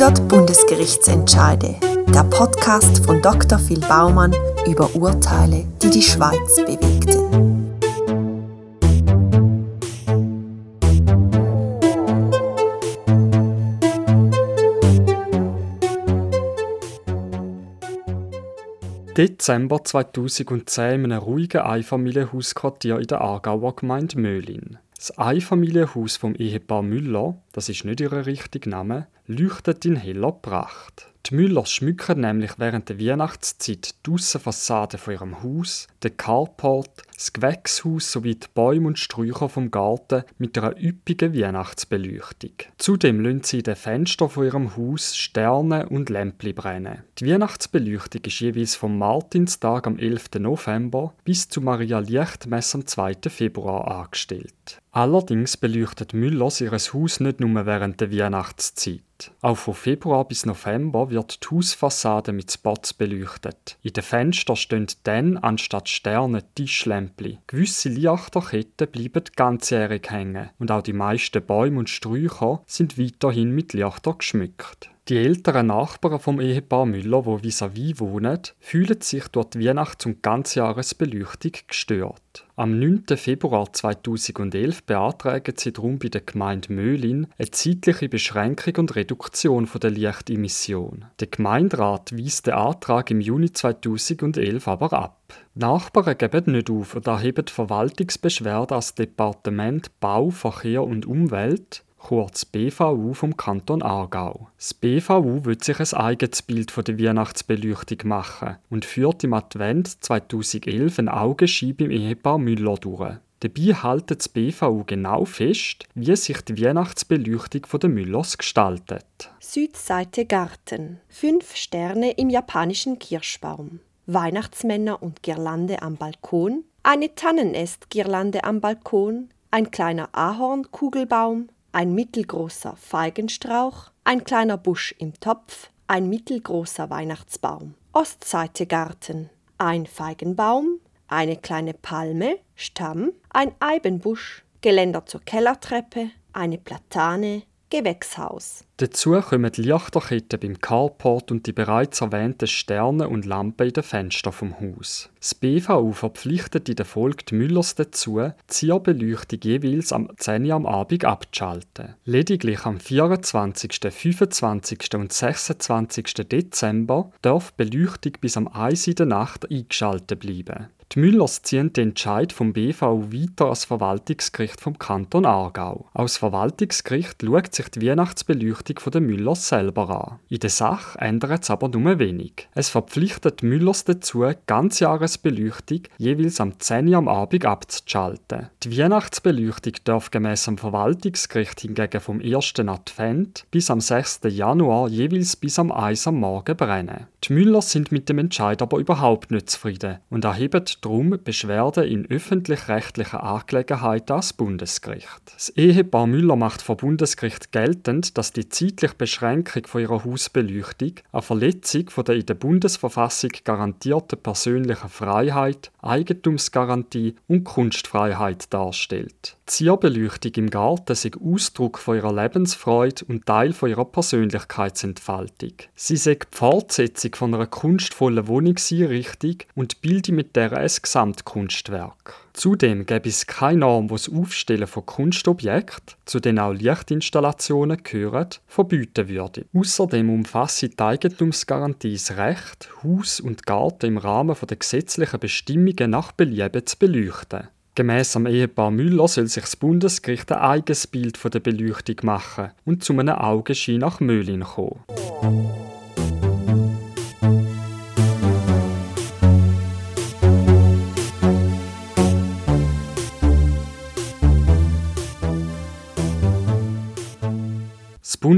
100 Bundesgerichtsentscheide. Der Podcast von Dr. Phil Baumann über Urteile, die die Schweiz bewegten. Dezember 2010 in einem ruhigen Einfamilienhausquartier in der Aargauer Gemeinde Möhlin. Das Einfamilienhaus vom Ehepaar Müller, das ist nicht ihr richtiger Name, leuchtet in heller Pracht. Die Müllers schmücken nämlich während der Weihnachtszeit die Aussenfassade von ihrem Haus, den Carport, das Gewächshaus sowie die Bäume und Sträucher vom Garten mit einer üppigen Weihnachtsbeleuchtung. Zudem lassen sie in den Fenstern von ihrem Haus Sterne und Lämpchen brennen. Die Weihnachtsbeleuchtung ist jeweils vom Martinstag am 11. November bis zu Maria Lichtmesse am 2. Februar angestellt. Allerdings beleuchtet Müllers ihr Haus nicht nur während der Weihnachtszeit. Auch von Februar bis November wird die Hausfassade mit Spots beleuchtet. In den Fenstern stehen dann anstatt Sterne Tischlämpchen. Gewisse Lichterketten bleiben ganzjährig hängen und auch die meisten Bäume und Sträucher sind weiterhin mit Lichter geschmückt. Die älteren Nachbarn vom Ehepaar Müller, wo vis-à-vis wohnen, fühlen sich durch die Weihnachts- und Ganzjahresbeleuchtung gestört. Am 9. Februar 2011 beantragen sie darum bei der Gemeinde Möhlin eine zeitliche Beschränkung und Reduktion der Lichtemission. Der Gemeinderat weist den Antrag im Juni 2011 aber ab. Nachbarn geben nicht auf und erheben Verwaltungsbeschwerde als Departement Bau, Verkehr und Umwelt kurz BVU vom Kanton Aargau. Das BVU will sich ein eigenes Bild von der Weihnachtsbeleuchtung machen und führt im Advent 2011 ein Augenschein beim Ehepaar Müller durch. Dabei hält das BVU genau fest, wie sich die Weihnachtsbeleuchtung der Müllers gestaltet. Südseite Garten. Fünf Sterne im japanischen Kirschbaum. Weihnachtsmänner und Girlande am Balkon. Eine Tannenestgirlande am Balkon. Ein kleiner Ahornkugelbaum ein mittelgroßer Feigenstrauch, ein kleiner Busch im Topf, ein mittelgroßer Weihnachtsbaum. Ostseite Garten, ein Feigenbaum, eine kleine Palme, Stamm, ein Eibenbusch, Geländer zur Kellertreppe, eine Platane, Gewächshaus. Dazu kommen die Lichterketten beim Carport und die bereits erwähnten Sterne und Lampen in den Fenstern vom Haus. Das BVU verpflichtet in der Folge die Müllers dazu, die Zierbeleuchtung jeweils am 10 Uhr am Abend abzuschalten. Lediglich am 24., 25. und 26. Dezember darf die Beleuchtung bis am 1 in der Nacht eingeschaltet bleiben. Die Müllers ziehen den Entscheid vom BV weiter als Verwaltungsgericht vom Kanton Aargau. Als Verwaltungsgericht schaut sich die Weihnachtsbeleuchtung der Müllers selber an. In der Sache ändert es aber nur wenig. Es verpflichtet die Müllers dazu, Ganzjahresbeleuchtung jeweils am 10 Uhr am Abend abzuschalten. Die Weihnachtsbeleuchtung darf gemäss dem Verwaltungsgericht hingegen vom 1. Advent bis am 6. Januar jeweils bis am 1 am Morgen brennen. Die Müllers sind mit dem Entscheid aber überhaupt nicht zufrieden und erheben darum Beschwerden in öffentlich-rechtlichen Angelegenheiten ans Bundesgericht. Das Ehepaar Müller macht vor Bundesgericht geltend, dass die zeitliche Beschränkung von ihrer Hausbeleuchtung eine Verletzung von der in der Bundesverfassung garantierten persönlichen Freiheit, Eigentumsgarantie und Kunstfreiheit darstellt. Die Zierbeleuchtung im Garten sei Ausdruck von ihrer Lebensfreude und Teil von ihrer Persönlichkeitsentfaltung. Sie sei die Fortsetzung von einer kunstvollen Wohnungseinrichtung und bilde mit der Gesamtkunstwerk. Zudem gäbe es keine Norm, die das Aufstellen von Kunstobjekten, zu denen auch Lichtinstallationen gehören, verbieten würde. Außerdem umfasst die Eigentumsgarantie das Recht, Haus und Garten im Rahmen der gesetzlichen Bestimmungen nach Belieben zu beleuchten. Gemäss am Ehepaar Müller soll sich das Bundesgericht ein eigenes Bild von der Beleuchtung machen und zu einem Augenschein nach Möhlin kommen.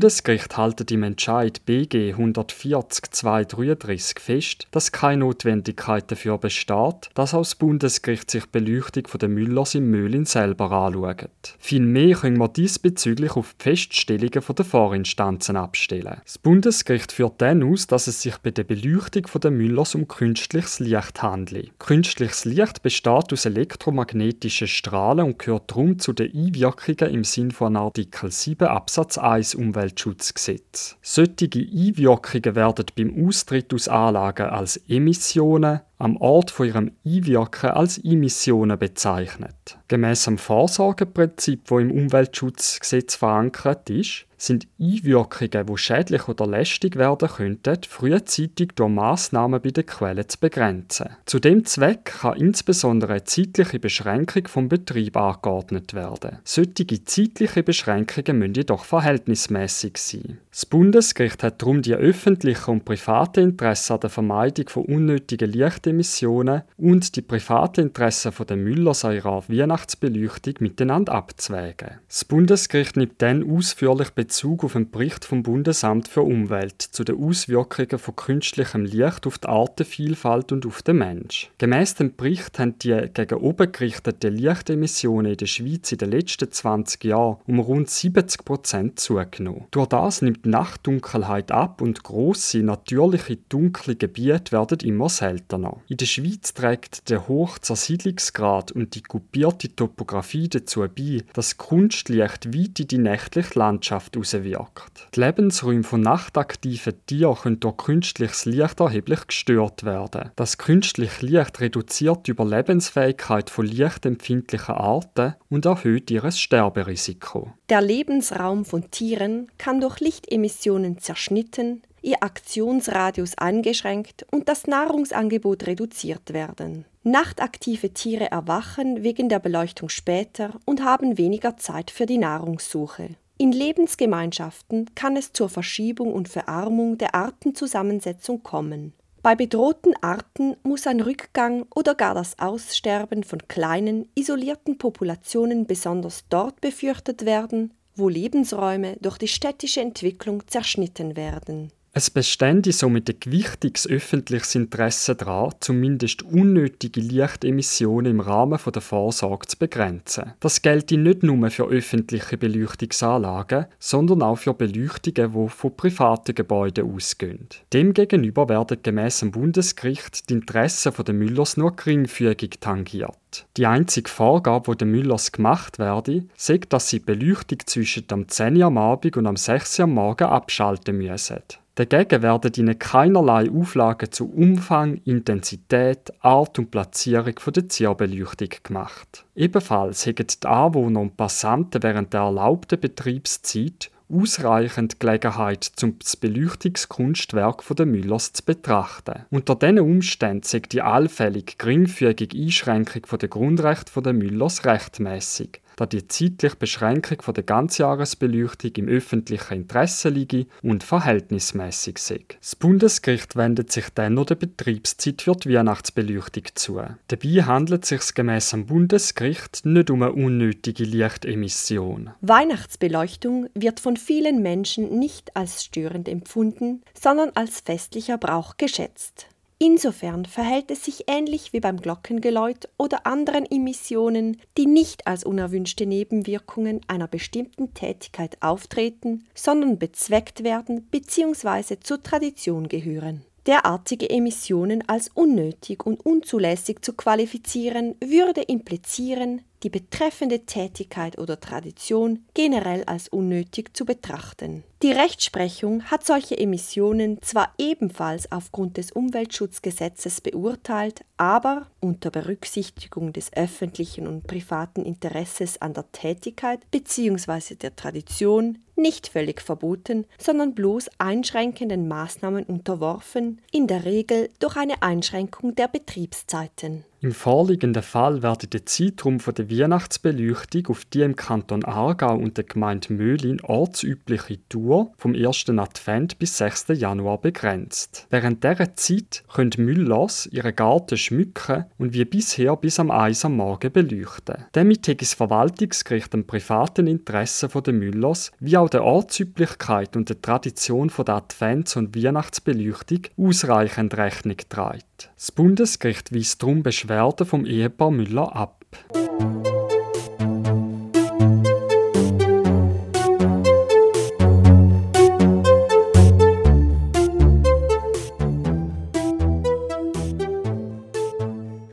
Bundesgericht hält im Entscheid BG 140-233 fest, dass keine Notwendigkeit dafür besteht, dass auch das Bundesgericht sich die Beleuchtung der Müllers im Müllin selber anschaut. Vielmehr können wir diesbezüglich auf die Feststellungen der Vorinstanzen abstellen. Das Bundesgericht führt dann aus, dass es sich bei der Beleuchtung der Müllers um künstliches Licht handelt. Künstliches Licht besteht aus elektromagnetischen Strahlen und gehört darum zu den Einwirkungen im Sinn von Artikel 7 Absatz 1 um Umweltschutzgesetz. Solche Einwirkungen werden beim Austritt aus Anlagen als Emissionen, am Ort von ihrem Einwirken als Emissionen bezeichnet. Gemäss dem Vorsorgeprinzip, wo im Umweltschutzgesetz verankert ist, sind Einwirkungen, die schädlich oder lästig werden könnten, frühzeitig durch Massnahmen bei den Quellen zu begrenzen. Zu dem Zweck kann insbesondere eine zeitliche Beschränkung vom Betrieb angeordnet werden. Solche zeitliche Beschränkungen müssen jedoch verhältnismäßig sein. Das Bundesgericht hat darum die öffentlichen und privaten Interessen an der Vermeidung von unnötigen Lichtemissionen und die privaten Interessen der Müllers an ihrer Weihnachtsbeleuchtung miteinander abzuwägen. Das Bundesgericht nimmt dann ausführlich Bezug auf einen Bericht vom Bundesamt für Umwelt zu den Auswirkungen von künstlichem Licht auf die Artenvielfalt und auf den Mensch. Gemäss dem Bericht haben die gegen oben gerichteten Lichtemissionen in der Schweiz in den letzten 20 Jahren um rund 70 Prozent zugenommen. Durch das nimmt Nachtdunkelheit ab und grosse natürliche dunkle Gebiete werden immer seltener. In der Schweiz trägt der hohe Zersiedlungsgrad und die kupierte Topographie dazu bei, dass Kunstlicht weit in die nächtliche Landschaft auswirkt. Die Lebensräume von nachtaktiven Tieren können durch künstliches Licht erheblich gestört werden. Das künstliche Licht reduziert die Überlebensfähigkeit von lichtempfindlichen Arten und erhöht ihr Sterberisiko. Der Lebensraum von Tieren kann durch Lichtemissionen zerschnitten, ihr Aktionsradius eingeschränkt und das Nahrungsangebot reduziert werden. Nachtaktive Tiere erwachen wegen der Beleuchtung später und haben weniger Zeit für die Nahrungssuche. In Lebensgemeinschaften kann es zur Verschiebung und Verarmung der Artenzusammensetzung kommen. Bei bedrohten Arten muss ein Rückgang oder gar das Aussterben von kleinen, isolierten Populationen besonders dort befürchtet werden, wo Lebensräume durch die städtische Entwicklung zerschnitten werden. Es bestände somit ein gewichtiges öffentliches Interesse daran, zumindest unnötige Lichtemissionen im Rahmen der Vorsorge zu begrenzen. Das gelte nicht nur für öffentliche Beleuchtungsanlagen, sondern auch für Beleuchtungen, die von privaten Gebäuden ausgehen. Demgegenüber werden gemäss dem Bundesgericht die Interessen der Müllers nur geringfügig tangiert. Die einzige Vorgabe, die den Müllers gemacht werde, sagt, dass sie die Beleuchtung zwischen dem 10 Uhr am Abend und am 6 Uhr am Morgen abschalten müssen. Dagegen werden ihnen keinerlei Auflagen zu Umfang, Intensität, Art und Platzierung der Zierbeleuchtung gemacht. Ebenfalls hätten die Anwohner und Passanten während der erlaubten Betriebszeit ausreichend Gelegenheit, um das Beleuchtungskunstwerk der Müllers zu betrachten. Unter diesen Umständen sei die allfällig geringfügige Einschränkung der Grundrechte der Müllers rechtmäßig da die zeitliche Beschränkung der Ganzjahresbeleuchtung im öffentlichen Interesse liege und verhältnismäßig sei. Das Bundesgericht wendet sich dann noch der Betriebszeit für die Weihnachtsbeleuchtung zu. Dabei handelt es sich gemäss dem Bundesgericht nicht um eine unnötige Lichtemission. Weihnachtsbeleuchtung wird von vielen Menschen nicht als störend empfunden, sondern als festlicher Brauch geschätzt. Insofern verhält es sich ähnlich wie beim Glockengeläut oder anderen Emissionen, die nicht als unerwünschte Nebenwirkungen einer bestimmten Tätigkeit auftreten, sondern bezweckt werden bzw. zur Tradition gehören. Derartige Emissionen als unnötig und unzulässig zu qualifizieren, würde implizieren, die betreffende Tätigkeit oder Tradition generell als unnötig zu betrachten. Die Rechtsprechung hat solche Emissionen zwar ebenfalls aufgrund des Umweltschutzgesetzes beurteilt, aber unter Berücksichtigung des öffentlichen und privaten Interesses an der Tätigkeit bzw. der Tradition nicht völlig verboten, sondern bloß einschränkenden Maßnahmen unterworfen, in der Regel durch eine Einschränkung der Betriebszeiten. Im vorliegenden Fall werde der Zeitraum der Weihnachtsbeleuchtung auf die im Kanton Aargau und der Gemeinde Möhlin ortsübliche Tour vom 1. Advent bis 6. Januar begrenzt. Während dieser Zeit können Müllers ihre Garten schmücken und wie bisher bis am 1 am Morgen beleuchten. Damit hat das Verwaltungsgericht dem privaten Interesse der Müllers wie auch der Ortsüblichkeit und der Tradition der Advents- und Weihnachtsbeleuchtung ausreichend Rechnung getragen. Das Bundesgericht weist darum Beschwerden vom Ehepaar Müller ab.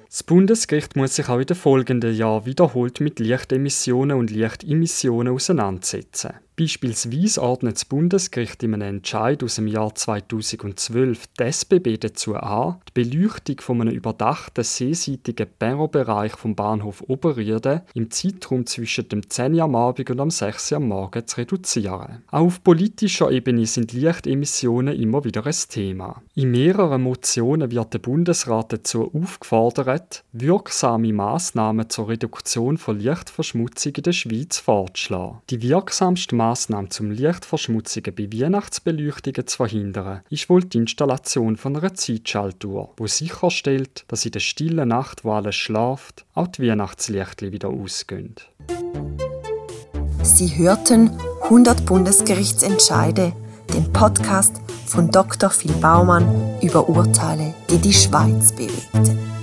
Das Bundesgericht muss sich auch in den folgenden Jahren wiederholt mit Lichtemissionen und Lichtemissionen auseinandersetzen. Beispielsweise ordnet das Bundesgericht in einem Entscheid aus dem Jahr 2012 die SBB dazu an, die Beleuchtung von einem überdachten seeseitigen Perrobereich vom Bahnhof Oberriede im Zeitraum zwischen dem 10 Uhr am Abend und am 6 Uhr am Morgen zu reduzieren. Auch auf politischer Ebene sind Lichtemissionen immer wieder ein Thema. In mehreren Motionen wird der Bundesrat dazu aufgefordert, wirksame Maßnahmen zur Reduktion von Lichtverschmutzung in der Schweiz vorzuschlagen. Die wirksamste Maßnahme zum Lichtverschmutzungen bei Weihnachtsbeleuchtungen zu verhindern, ist wohl die Installation von einer Zeitschaltuhr, wo sicherstellt, dass in der stillen Nacht, wo alles schlaft, auch die Weihnachtslichter wieder ausgehen. Sie hörten 100 Bundesgerichtsentscheide, den Podcast von Dr. Phil Baumann über Urteile, die die Schweiz bewegten.